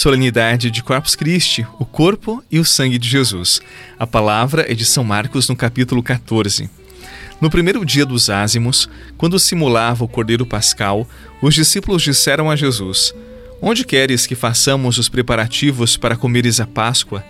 Solenidade de Corpus Christi, o corpo e o sangue de Jesus. A palavra é de São Marcos no capítulo 14. No primeiro dia dos ázimos, quando simulava o cordeiro pascal, os discípulos disseram a Jesus: Onde queres que façamos os preparativos para comeres a Páscoa?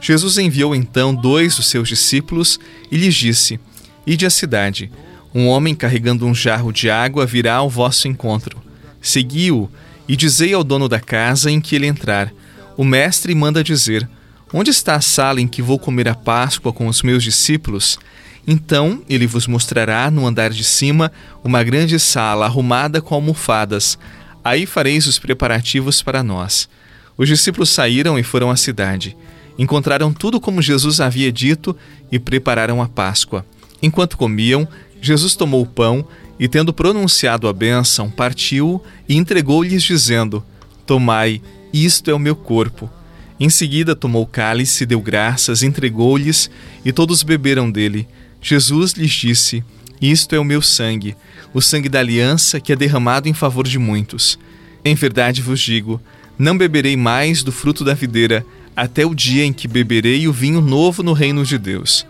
Jesus enviou então dois dos seus discípulos e lhes disse: Ide à cidade. Um homem carregando um jarro de água virá ao vosso encontro. Segui-o e dizei ao dono da casa em que ele entrar: O mestre manda dizer: Onde está a sala em que vou comer a Páscoa com os meus discípulos? Então ele vos mostrará no andar de cima uma grande sala arrumada com almofadas. Aí fareis os preparativos para nós. Os discípulos saíram e foram à cidade. Encontraram tudo como Jesus havia dito e prepararam a Páscoa. Enquanto comiam, Jesus tomou o pão e, tendo pronunciado a bênção, partiu e entregou-lhes, dizendo: Tomai, isto é o meu corpo. Em seguida tomou o cálice, deu graças, entregou-lhes, e todos beberam dele. Jesus lhes disse: Isto é o meu sangue, o sangue da aliança que é derramado em favor de muitos. Em verdade vos digo: não beberei mais do fruto da videira, até o dia em que beberei o vinho novo no reino de Deus.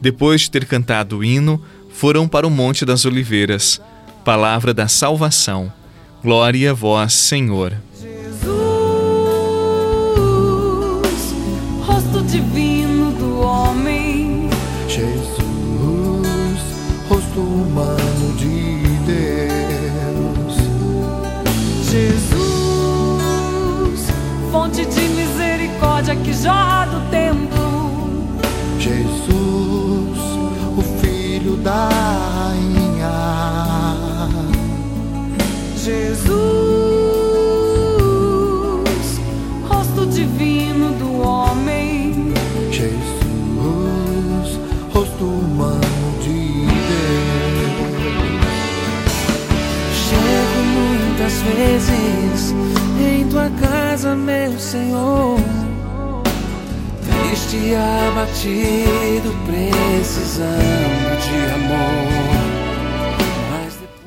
Depois de ter cantado o hino, foram para o Monte das Oliveiras. Palavra da salvação. Glória a vós, Senhor. Jesus, rosto divino do homem. Jesus, rosto humano de Deus. Jesus, fonte de misericórdia que jorra do tempo. Jesus, da Rainha. Jesus, rosto divino do homem. Jesus, rosto humano de Deus. Chego muitas vezes em tua casa, meu Senhor. Triste, abatido, precisando de amor.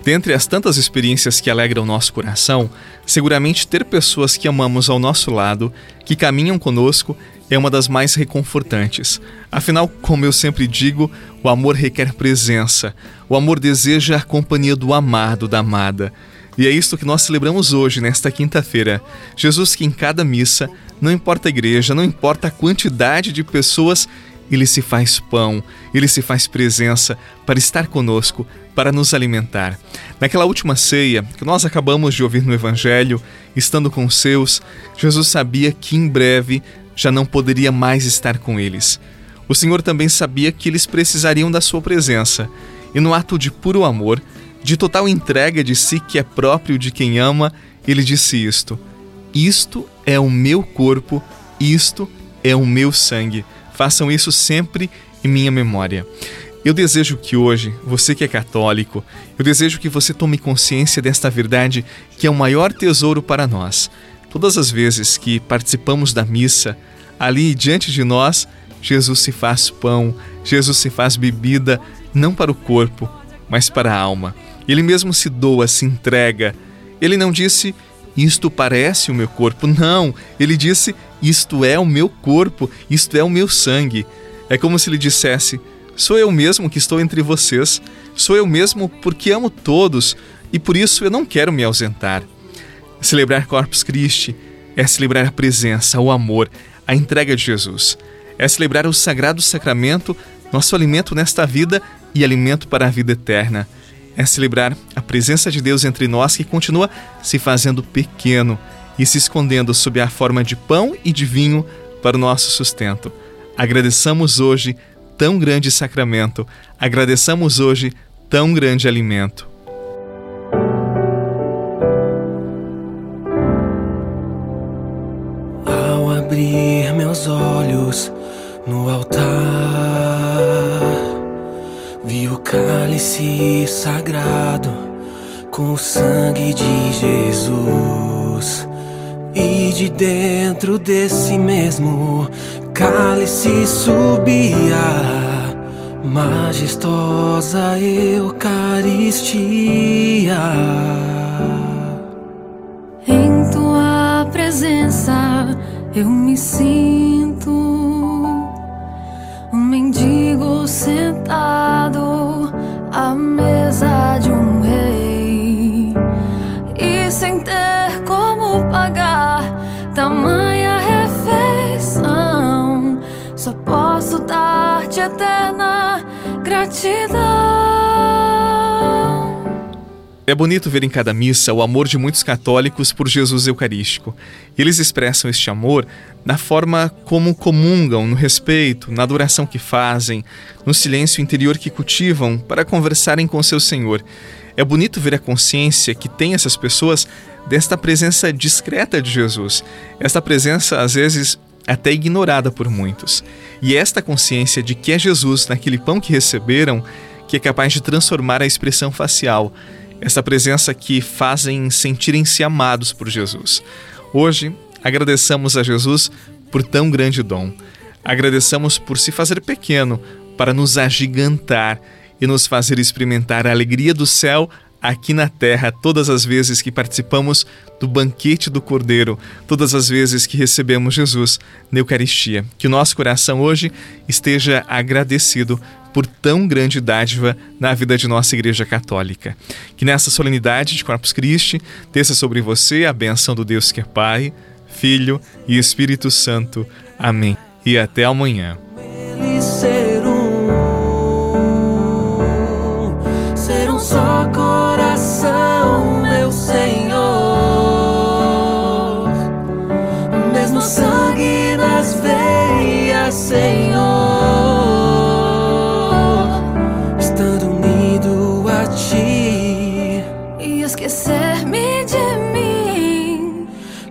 Dentre as tantas experiências que alegram nosso coração, seguramente ter pessoas que amamos ao nosso lado, que caminham conosco, é uma das mais reconfortantes. Afinal, como eu sempre digo, o amor requer presença. O amor deseja a companhia do amado, da amada. E é isto que nós celebramos hoje, nesta quinta-feira. Jesus que em cada missa, não importa a igreja, não importa a quantidade de pessoas, ele se faz pão, ele se faz presença para estar conosco, para nos alimentar. Naquela última ceia que nós acabamos de ouvir no Evangelho, estando com os seus, Jesus sabia que em breve já não poderia mais estar com eles. O Senhor também sabia que eles precisariam da sua presença, e no ato de puro amor, de total entrega de si que é próprio de quem ama, ele disse isto: Isto é o meu corpo, isto é o meu sangue. Façam isso sempre em minha memória. Eu desejo que hoje, você que é católico, eu desejo que você tome consciência desta verdade que é o maior tesouro para nós. Todas as vezes que participamos da missa, ali diante de nós, Jesus se faz pão, Jesus se faz bebida, não para o corpo, mas para a alma. Ele mesmo se doa, se entrega. Ele não disse, isto parece o meu corpo. Não, ele disse, isto é o meu corpo, isto é o meu sangue. É como se ele dissesse, sou eu mesmo que estou entre vocês, sou eu mesmo porque amo todos e por isso eu não quero me ausentar. Celebrar Corpus Christi é celebrar a presença, o amor, a entrega de Jesus. É celebrar o sagrado sacramento, nosso alimento nesta vida e alimento para a vida eterna é celebrar a presença de Deus entre nós que continua se fazendo pequeno e se escondendo sob a forma de pão e de vinho para o nosso sustento. Agradeçamos hoje tão grande sacramento, agradeçamos hoje tão grande alimento. Ao abrir meus olhos no altar, vi o cálice sagrado com o sangue de Jesus. E de dentro desse mesmo cálice subia majestosa Eucaristia. Em tua presença eu me sinto tamanha refeição, só posso dar-te eterna gratidão. É bonito ver em cada missa o amor de muitos católicos por Jesus Eucarístico. Eles expressam este amor na forma como comungam, no respeito, na adoração que fazem, no silêncio interior que cultivam para conversarem com seu Senhor. É bonito ver a consciência que tem essas pessoas desta presença discreta de Jesus. Esta presença, às vezes, até ignorada por muitos. E esta consciência de que é Jesus naquele pão que receberam que é capaz de transformar a expressão facial, essa presença que fazem sentirem-se amados por Jesus. Hoje, agradeçamos a Jesus por tão grande dom. Agradeçamos por se fazer pequeno para nos agigantar e nos fazer experimentar a alegria do céu aqui na terra todas as vezes que participamos do banquete do Cordeiro, todas as vezes que recebemos Jesus na Eucaristia. Que o nosso coração hoje esteja agradecido por tão grande dádiva na vida de nossa Igreja Católica. Que nessa solenidade de Corpus Christi desça sobre você a benção do Deus que é Pai, Filho e Espírito Santo. Amém. E até amanhã.